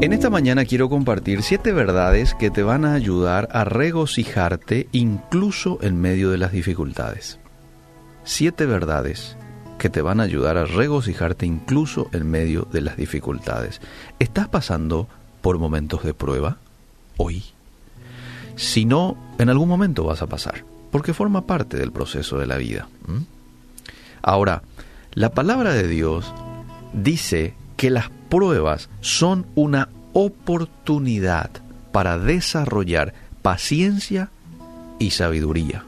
En esta mañana quiero compartir siete verdades que te van a ayudar a regocijarte incluso en medio de las dificultades. Siete verdades que te van a ayudar a regocijarte incluso en medio de las dificultades. ¿Estás pasando por momentos de prueba hoy? Si no, en algún momento vas a pasar, porque forma parte del proceso de la vida. Ahora, la palabra de Dios dice que las pruebas son una oportunidad para desarrollar paciencia y sabiduría.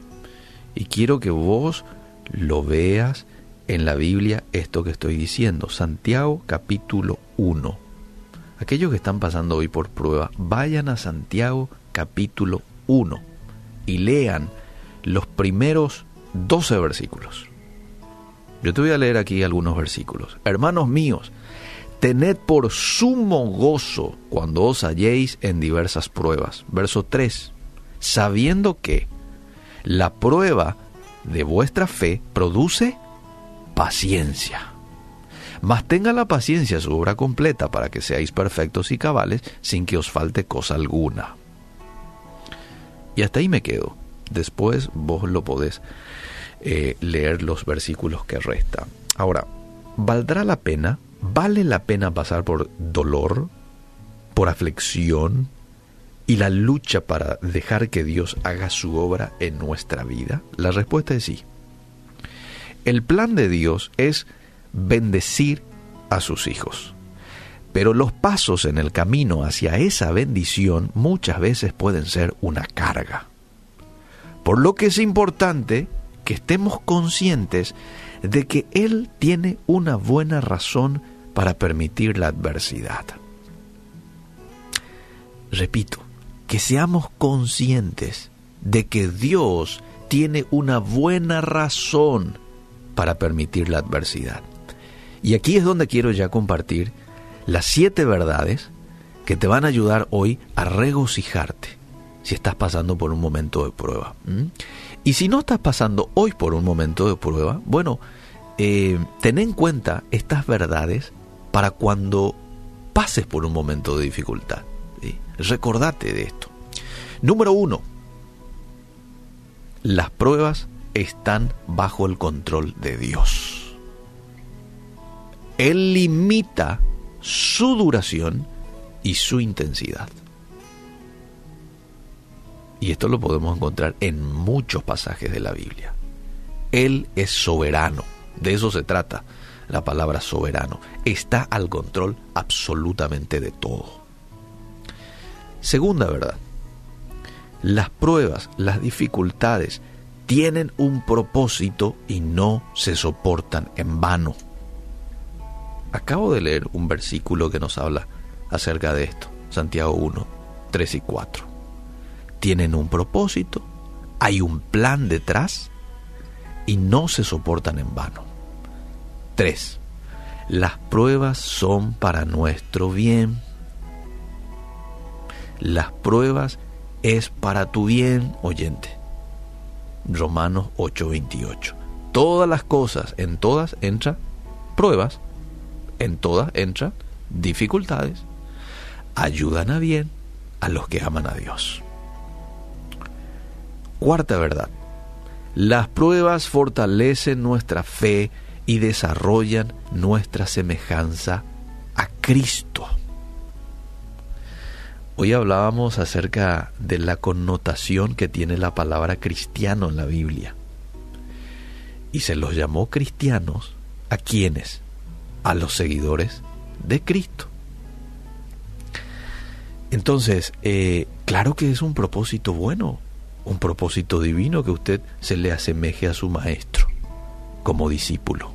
Y quiero que vos lo veas en la Biblia esto que estoy diciendo. Santiago capítulo 1. Aquellos que están pasando hoy por prueba, vayan a Santiago capítulo 1 y lean los primeros 12 versículos. Yo te voy a leer aquí algunos versículos. Hermanos míos, Tened por sumo gozo cuando os halléis en diversas pruebas. Verso 3. Sabiendo que la prueba de vuestra fe produce paciencia. Mas tenga la paciencia su obra completa para que seáis perfectos y cabales sin que os falte cosa alguna. Y hasta ahí me quedo. Después vos lo podés eh, leer los versículos que restan. Ahora, ¿valdrá la pena ¿Vale la pena pasar por dolor, por aflicción y la lucha para dejar que Dios haga su obra en nuestra vida? La respuesta es sí. El plan de Dios es bendecir a sus hijos. Pero los pasos en el camino hacia esa bendición muchas veces pueden ser una carga. Por lo que es importante que estemos conscientes de que Él tiene una buena razón para permitir la adversidad. Repito, que seamos conscientes de que Dios tiene una buena razón para permitir la adversidad. Y aquí es donde quiero ya compartir las siete verdades que te van a ayudar hoy a regocijarte si estás pasando por un momento de prueba. Y si no estás pasando hoy por un momento de prueba, bueno, eh, ten en cuenta estas verdades para cuando pases por un momento de dificultad. Recordate de esto. Número uno, las pruebas están bajo el control de Dios. Él limita su duración y su intensidad. Y esto lo podemos encontrar en muchos pasajes de la Biblia. Él es soberano, de eso se trata la palabra soberano, está al control absolutamente de todo. Segunda verdad, las pruebas, las dificultades tienen un propósito y no se soportan en vano. Acabo de leer un versículo que nos habla acerca de esto, Santiago 1, 3 y 4. Tienen un propósito, hay un plan detrás y no se soportan en vano. 3. Las pruebas son para nuestro bien. Las pruebas es para tu bien, oyente. Romanos 8:28. Todas las cosas, en todas entran pruebas, en todas entran dificultades. Ayudan a bien a los que aman a Dios. Cuarta verdad. Las pruebas fortalecen nuestra fe y desarrollan nuestra semejanza a Cristo. Hoy hablábamos acerca de la connotación que tiene la palabra cristiano en la Biblia. Y se los llamó cristianos a quienes? A los seguidores de Cristo. Entonces, eh, claro que es un propósito bueno, un propósito divino que usted se le asemeje a su maestro como discípulo.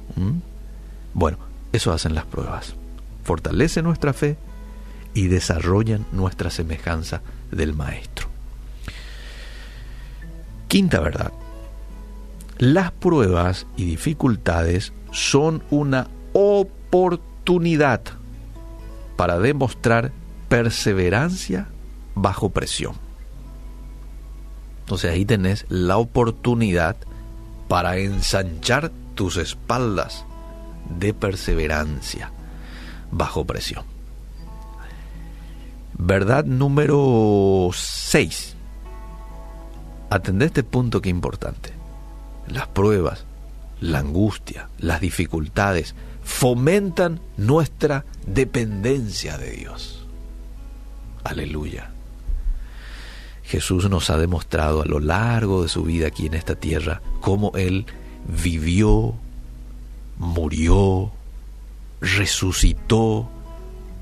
Bueno, eso hacen las pruebas. Fortalecen nuestra fe y desarrollan nuestra semejanza del Maestro. Quinta verdad. Las pruebas y dificultades son una oportunidad para demostrar perseverancia bajo presión. Entonces ahí tenés la oportunidad para ensanchar tus espaldas de perseverancia bajo presión. Verdad número 6. Atendé este punto que es importante. Las pruebas, la angustia, las dificultades fomentan nuestra dependencia de Dios. Aleluya. Jesús nos ha demostrado a lo largo de su vida aquí en esta tierra cómo Él vivió, murió, resucitó,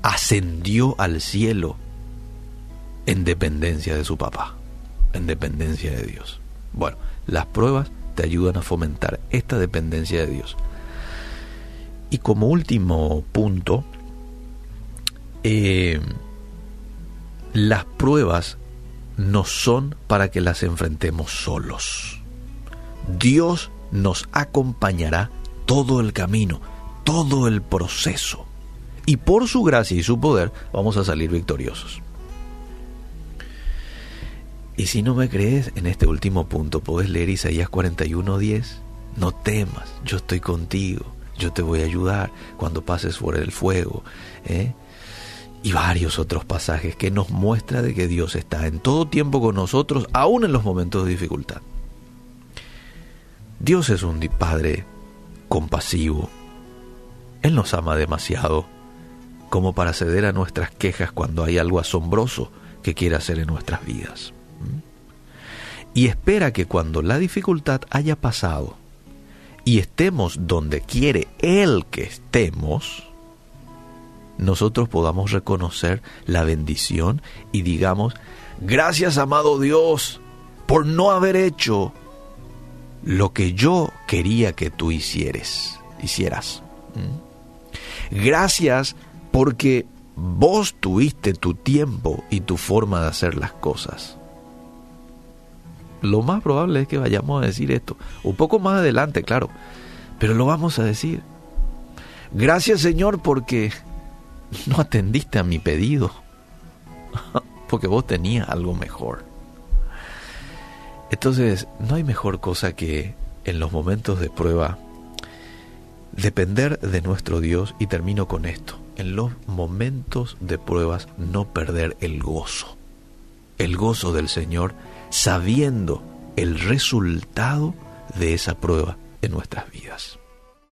ascendió al cielo en dependencia de su papá, en dependencia de Dios. Bueno, las pruebas te ayudan a fomentar esta dependencia de Dios. Y como último punto, eh, las pruebas no son para que las enfrentemos solos. Dios nos acompañará todo el camino, todo el proceso. Y por su gracia y su poder vamos a salir victoriosos. Y si no me crees, en este último punto puedes leer Isaías 41:10. No temas, yo estoy contigo, yo te voy a ayudar cuando pases fuera del fuego. ¿eh? Y varios otros pasajes que nos muestra de que Dios está en todo tiempo con nosotros, aún en los momentos de dificultad. Dios es un Padre compasivo. Él nos ama demasiado como para ceder a nuestras quejas cuando hay algo asombroso que quiere hacer en nuestras vidas y espera que cuando la dificultad haya pasado y estemos donde quiere Él que estemos, nosotros podamos reconocer la bendición y digamos, gracias amado Dios por no haber hecho lo que yo quería que tú hicieres, hicieras. ¿Mm? Gracias porque vos tuviste tu tiempo y tu forma de hacer las cosas lo más probable es que vayamos a decir esto. Un poco más adelante, claro. Pero lo vamos a decir. Gracias Señor porque no atendiste a mi pedido. porque vos tenías algo mejor. Entonces, no hay mejor cosa que en los momentos de prueba depender de nuestro Dios y termino con esto. En los momentos de pruebas no perder el gozo. El gozo del Señor sabiendo el resultado de esa prueba en nuestras vidas.